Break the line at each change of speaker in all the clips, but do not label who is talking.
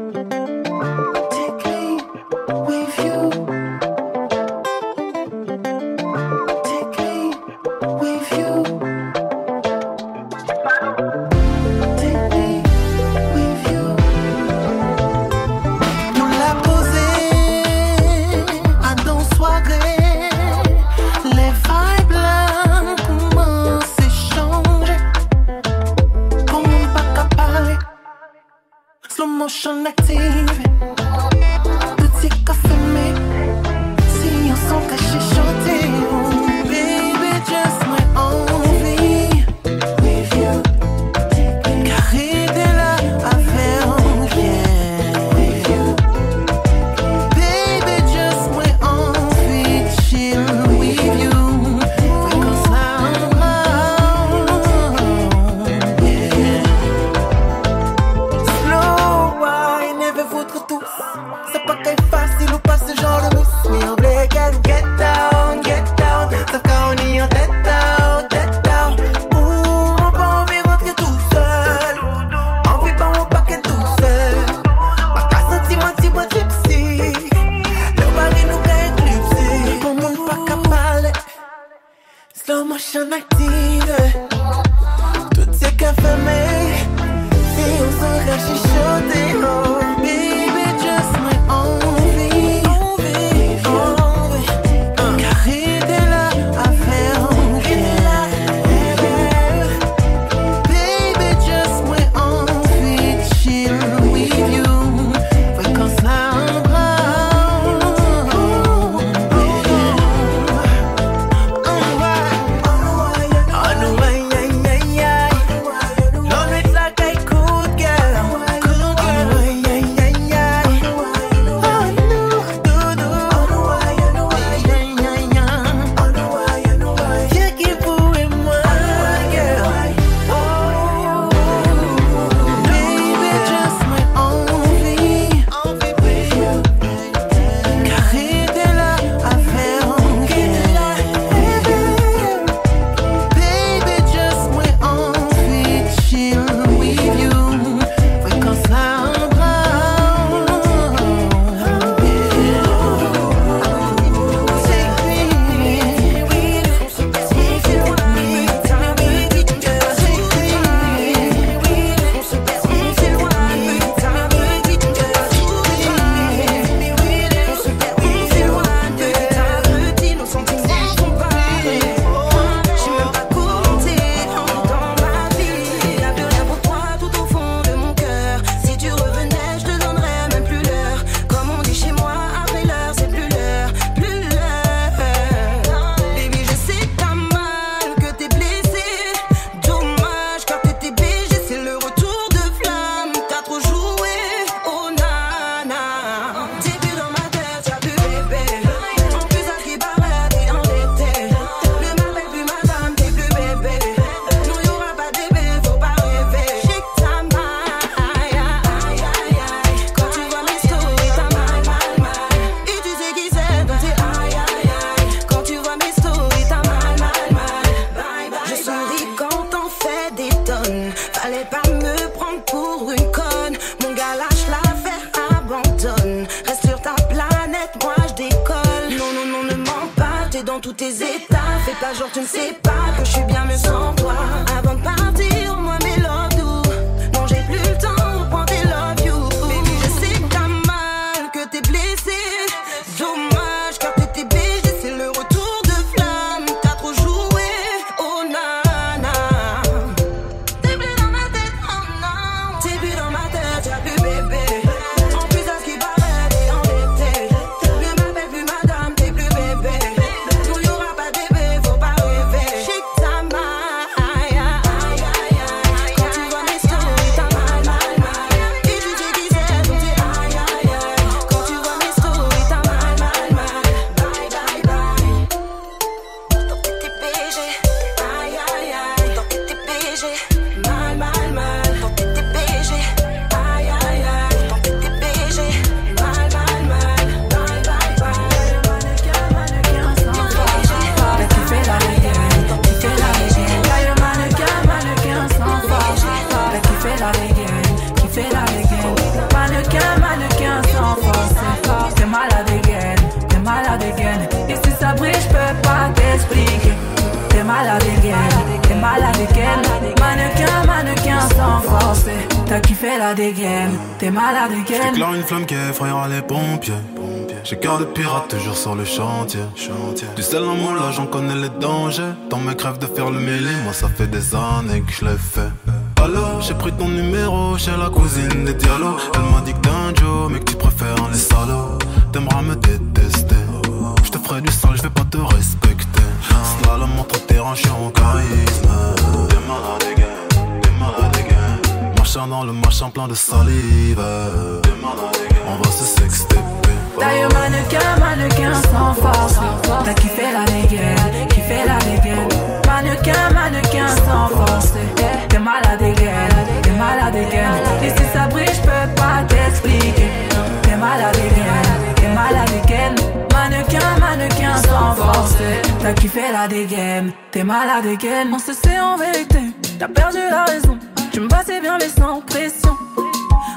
Thank
you. Genre
tu ne sais pas que je suis bien mieux sans toi. Avant de partir
La dégaine, t'es malade again.
J'éclaire une flamme qui effrayera les pompiers. J'ai cœur de pirate toujours sur le chantier. Du sel en moulage, j'en connais les dangers. Dans mes crèves de faire le mêlé, moi ça fait des années que je l'ai fait. Alors, j'ai pris ton numéro chez la cousine des dialogues. Elle m'a dit que t'es un Joe, mais que tu préfères les salauds. T'aimeras me détester. Je te ferai du sale, je vais pas te respecter. Slalom entre terrain, je suis en charisme. Marchant dans le marchand plein de salive. On va se sexter.
D'ailleurs mannequin, mannequin sans force. T'as kiffé la dégaine, kiffé la dégaine Mannequin, mannequin sans force. T'es malade dégaine, t'es malade dégaine Et si ça brille, j'peux pas t'expliquer. T'es malade dégaine, t'es malade dégaine Mannequin, mannequin sans force. T'as kiffé la dégaine, t'es malade dégaine On se sait en vérité, t'as perdu la raison Tu me passais bien mais sans pression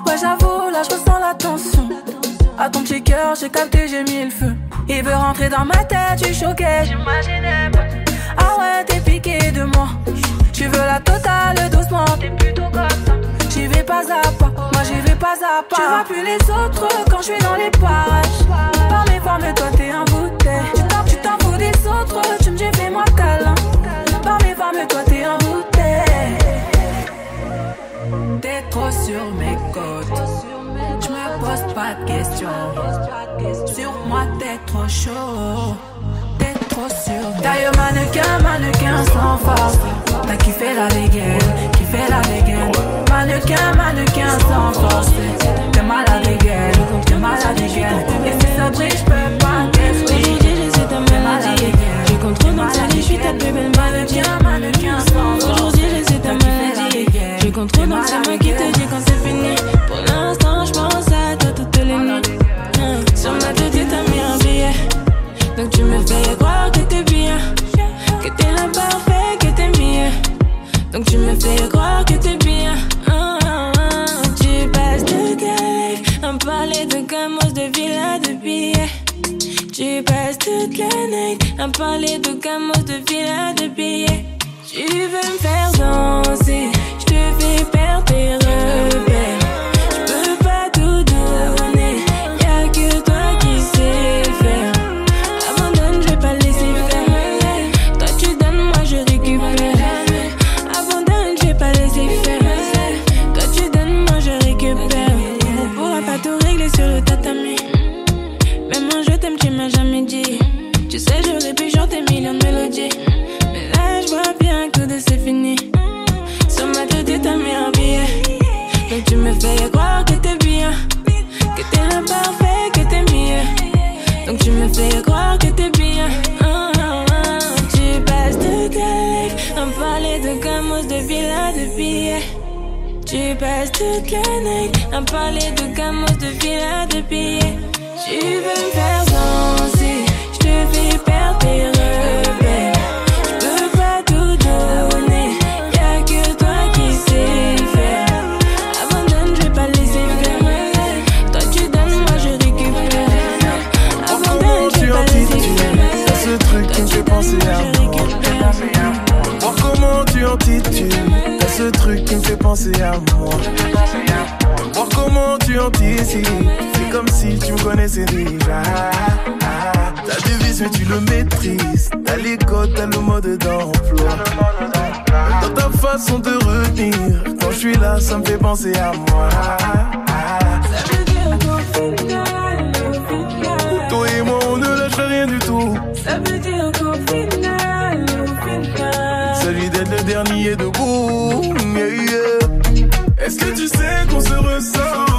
Ouais j'avoue, là je ressens la tension à ton petit cœur, j'ai capté, j'ai mis le feu. Il veut rentrer dans ma tête, tu choqué, j'imaginais pas. Ah ouais, t'es piqué de moi. Tu veux la totale doucement, t'es plutôt comme ça. J'y vais pas à pas, moi j'y vais pas à pas. Tu vois plus les autres quand je suis dans les parages. Par mes formes, toi t'es un bouteille. Tu t'en fous des autres, tu me dis fais-moi câlin. Sur mes côtes pose pas de questions. Sur moi, t'es trop chaud. T'es trop sûr. D'ailleurs, mannequin, mannequin sans force. T'as kiffé la dégaine, kiffé la dégaine. Mannequin, mannequin sans force. T'es mal à dégaine, t'es mal à dégaine. Et si ça brille, j'peux pas t'expliquer.
J'essaie ta maladie. J'ai contrôle dans ta je suis ta plus belle mannequin, mannequin sans force. Contrôle donc c'est moi qui te dis quand c'est fini. Pour l'instant, j'pense à toi toutes les nuits. Sur ma tête, t'as mis un billet. Donc tu me fais croire que t'es bien. Que t'es la parfait, que t'es mieux. Donc tu me fais croire que t'es bien. Tu passes la life à parler de gamos, de villas, de billets. Tu passes toute la night à parler de gamos, de villas, de billets. Tu veux me faire danser, je te
penser à moi. Voir comment tu anticipes, c'est comme si tu me connaissais déjà. T'as devise mais tu le maîtrises. T'as les codes, t'as le mode d'emploi. Dans ta façon de retenir, quand je suis là, ça me fait penser à moi. Toi et moi on ne lâche rien du tout.
Ça veut dire qu'au final, au final,
celui d'être le dernier debout. Est-ce que tu sais qu'on se ressent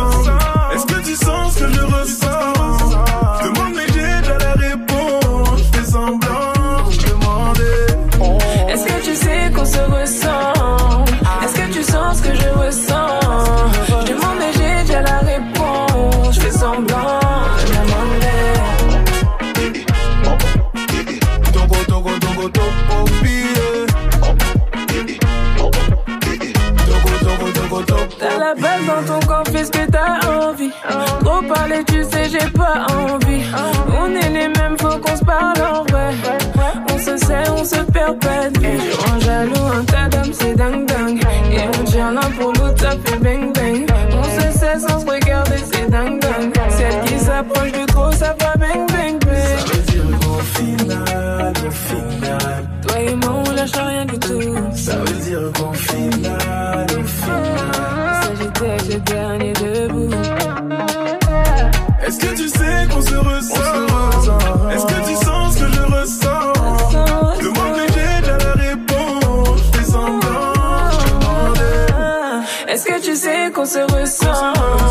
tu
sais qu'on se ressent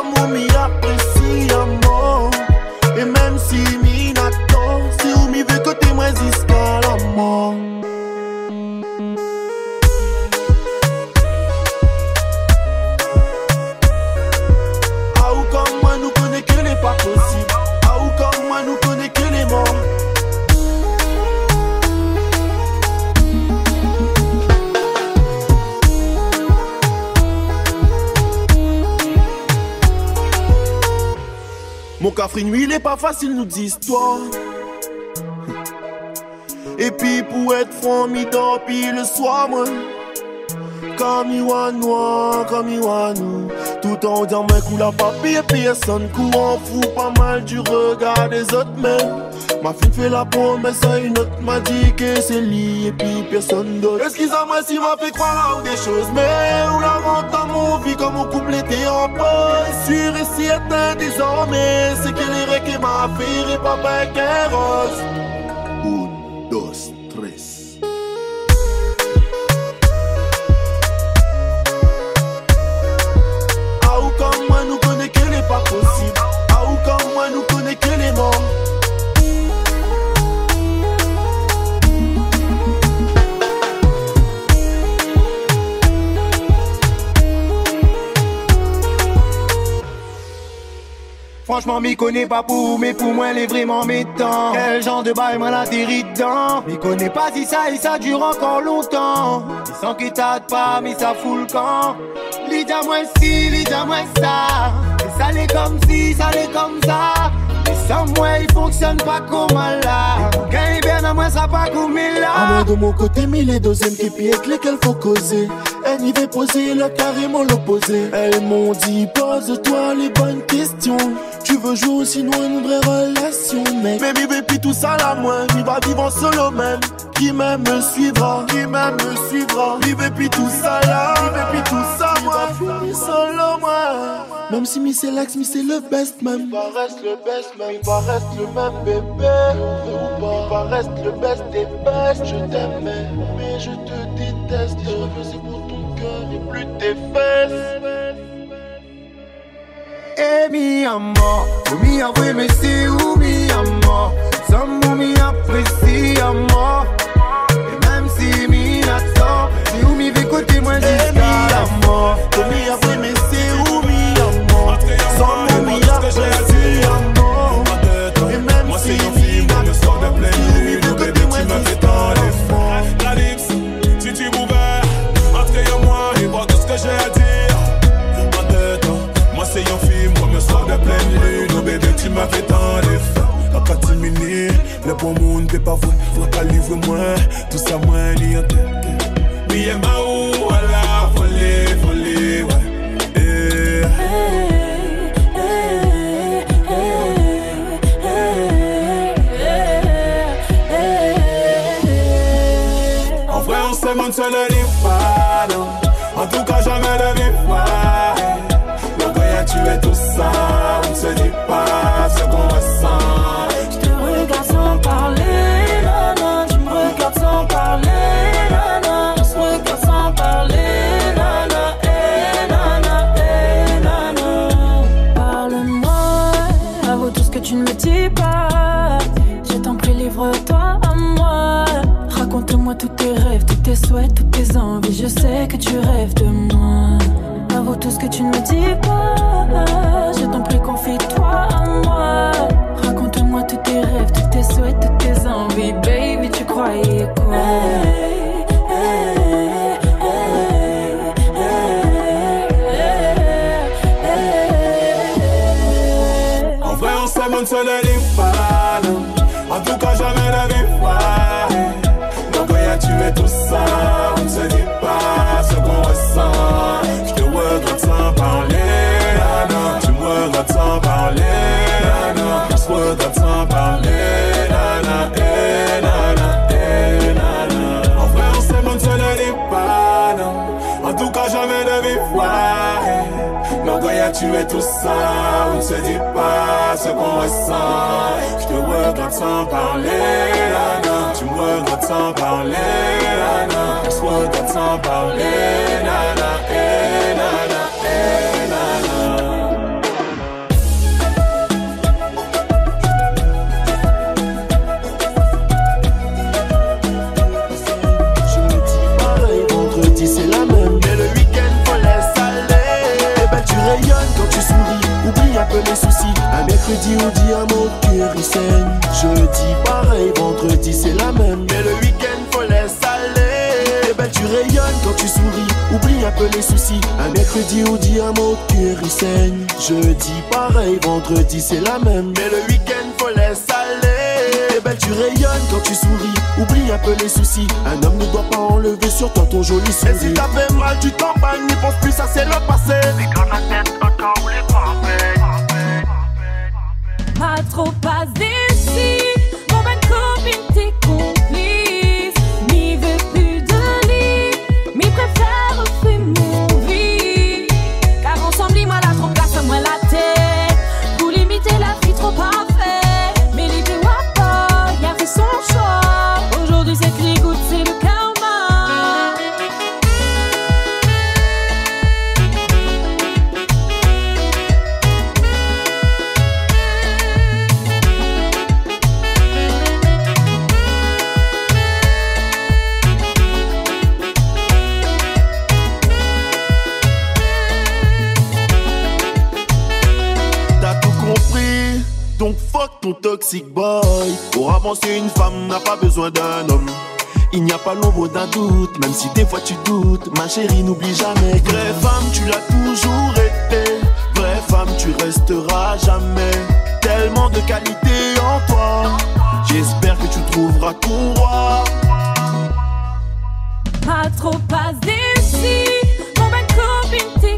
amant Sans mou mi Il est pas facile, nous d'histoire. Et puis pour être franc, mi puis le soir, moi. Comme Iwanois, comme Iwanou. Tout en disant, moi, coule à papier, personne courant fou pas mal du regard des autres, mais. Ma fille fait la promesse à une autre, m'a dit que c'est lié, et puis personne d'autre. Excuse-moi si m'a fait croire à des choses, mais où la mon vie comme mon couple était en pause. Sûr et certain désormais, c'est que les requins m'a fait et papa qu'un rose.
Franchement, m'y connais pas pour, mais pour moi, elle est vraiment métant. Quel genre de bail, moi, l'atterrit dedans. M'y connais pas si ça et ça dure encore longtemps. Ils sans qu'il t'aide pas, mais ça fout le camp. Lida moi si, lida moi ça. Et ça l'est comme si, ça l'est comme ça. Et sans moi, il fonctionne pas comme là. Quand il bien à moi, ça pas comme là.
moi de mon côté, mais les deuxièmes qui avec lesquels faut causer. Elle y va poser le carrément l'opposé. Elles m'ont dit, pose-toi les bonnes questions. Tu veux jouer sinon une vraie relation, mec. Mais mi tout ça là, moi, mi va vivre en solo même. Qui m'aime me suivra, qui m'aime me suivra. Mi puis tout ça là, mi tout ça, moi. Mi solo, moi. Même si mi c'est l'ex, mi c'est le best même. Il va reste le best même, il va reste le même bébé. Il va reste le best des best. Je t'aimais, mais je te déteste. Je pour plus tes fesses.
Eh mi amor, mi avoué mais c'est où mi amor mou mi apprécie amor Et même si mi n'attend Si ou mi veut côté moi jusqu'à la mort
Komi après mais c'est où mi mon mi apprécie Et même si
c'est
mi
tant d'effets. La catimini, le bon monde peut pas voir, faut pas livrer moi, tout ça moi ni en tête. Oui, et ma ou,
tous tes rêves, tous tes souhaits, toutes tes envies. Je sais que tu rêves de moi. Avoue tout ce que tu ne me dis pas. Je t'en prie, confie-toi à moi. Raconte-moi tous tes rêves, tous tes souhaits, toutes tes envies. Baby, tu croyais quoi?
Ce qu'on ressent. Je te regrette sans parler, nana. Tu me regrettes sans parler, nana. On se regrette sans parler, nana. Eh, nana,
souris. Oublie un peu les soucis. Un mercredi on dit un mot, cœur il saigne. Jeudi pareil, vendredi c'est la même. Mais le week-end faut laisser aller. Eh ben tu rayonnes quand tu souris. Oublie un peu les soucis. Un mercredi on dit un mot, cœur il saigne. Jeudi pareil, vendredi c'est la même. Mais le week-end faut laisser aller. Eh ben tu rayonnes quand tu souris. Oublie un peu les soucis. Un homme ne doit pas enlever sur toi ton joli sourire. Et si t'as fait mal, tu t'emballes, n'y pense plus, ça c'est le passé.
Trop pas d'ici. Pour
avancer, une femme n'a pas besoin d'un homme. Il n'y a pas l'ombre d'un doute, même si des fois tu doutes. Ma chérie, n'oublie jamais. Vraie femme, tu l'as toujours été. Vraie femme, tu resteras jamais. Tellement de qualité en toi. J'espère que tu trouveras ton roi.
Pas trop pas d'ici. Mon bonne copine,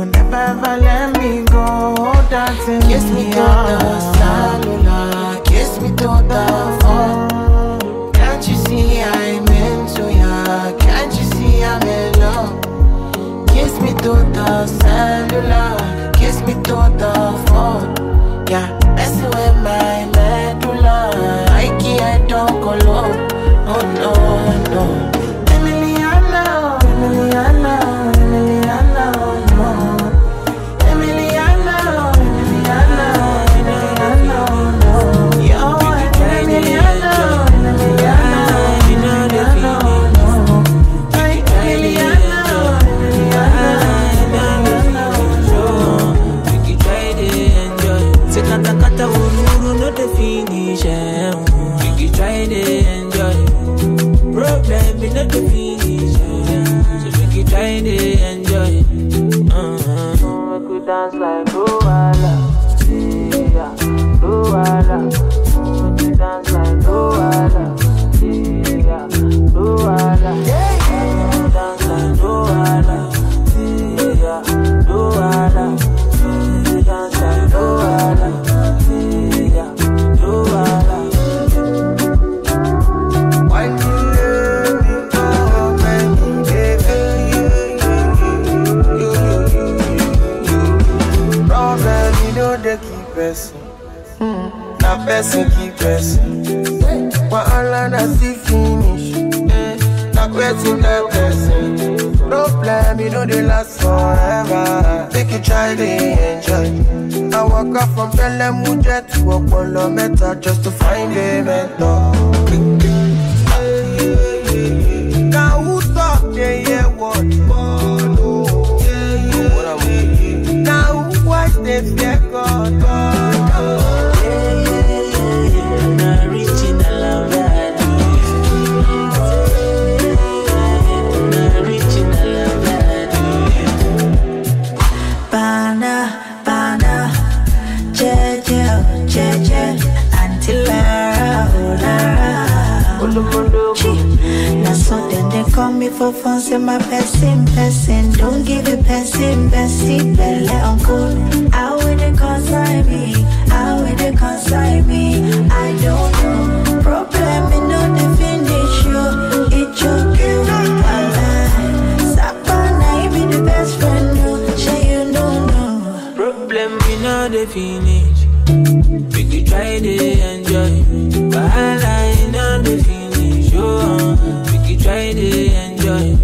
will never ever let me go. Dancing kiss me to the cellular, kiss me to the phone. Can't you see I'm into ya? Can't you see I'm in love? Kiss me to the cellular.
they enjoy. Uh-huh. Make we dance like Luala, yeah, Luala. Make we dance like Luala. to the
person. Problem, you know they last forever. Take your child and enjoy. I walk up from Pelham, Mujer to Okwolo Meta just to find a mentor.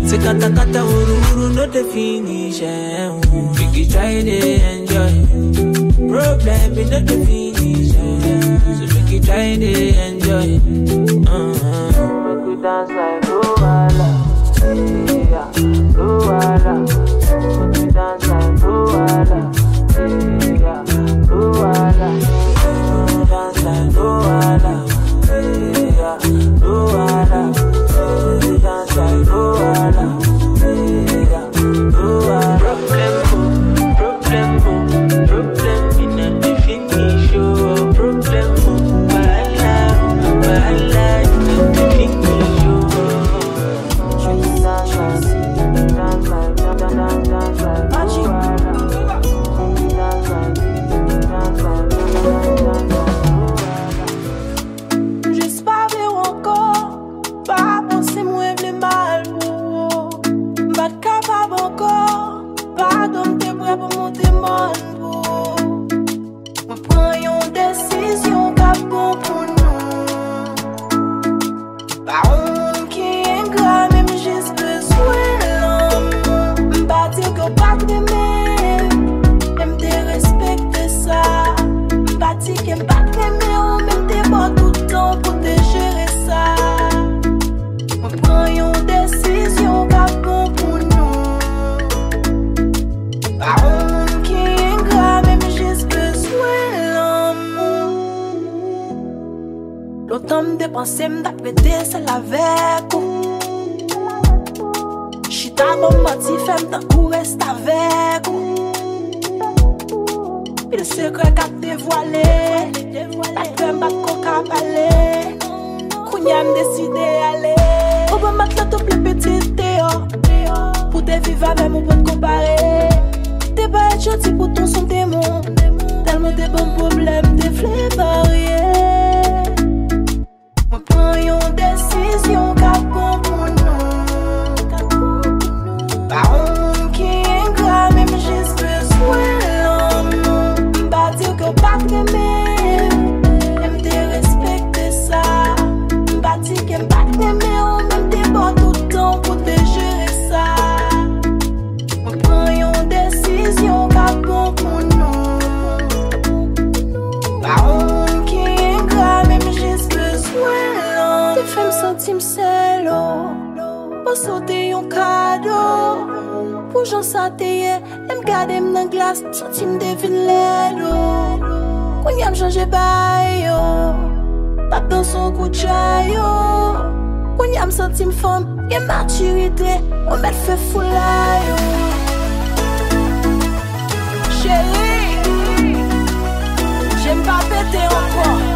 Say
kata kata uru uru no de finish eh. Biggie try de enjoy. Problem is no de finish eh. So Biggie try de enjoy. Uh-huh. Make you dance like Luwala, yeah, Luala.
Yam deside ale Obo mat la to ple petit te yo Pou te viva ve moun pou te kompare Te ba et chanti pou ton son temon Talman te bon problem te fle barye Ti m devin lèd yo. Koun yam chanje bay yo. Pap dan son kou chay yo. Koun yam santi m fom Gen maturite. Ou met fe fola yo. Chéri Jem pa pete anpon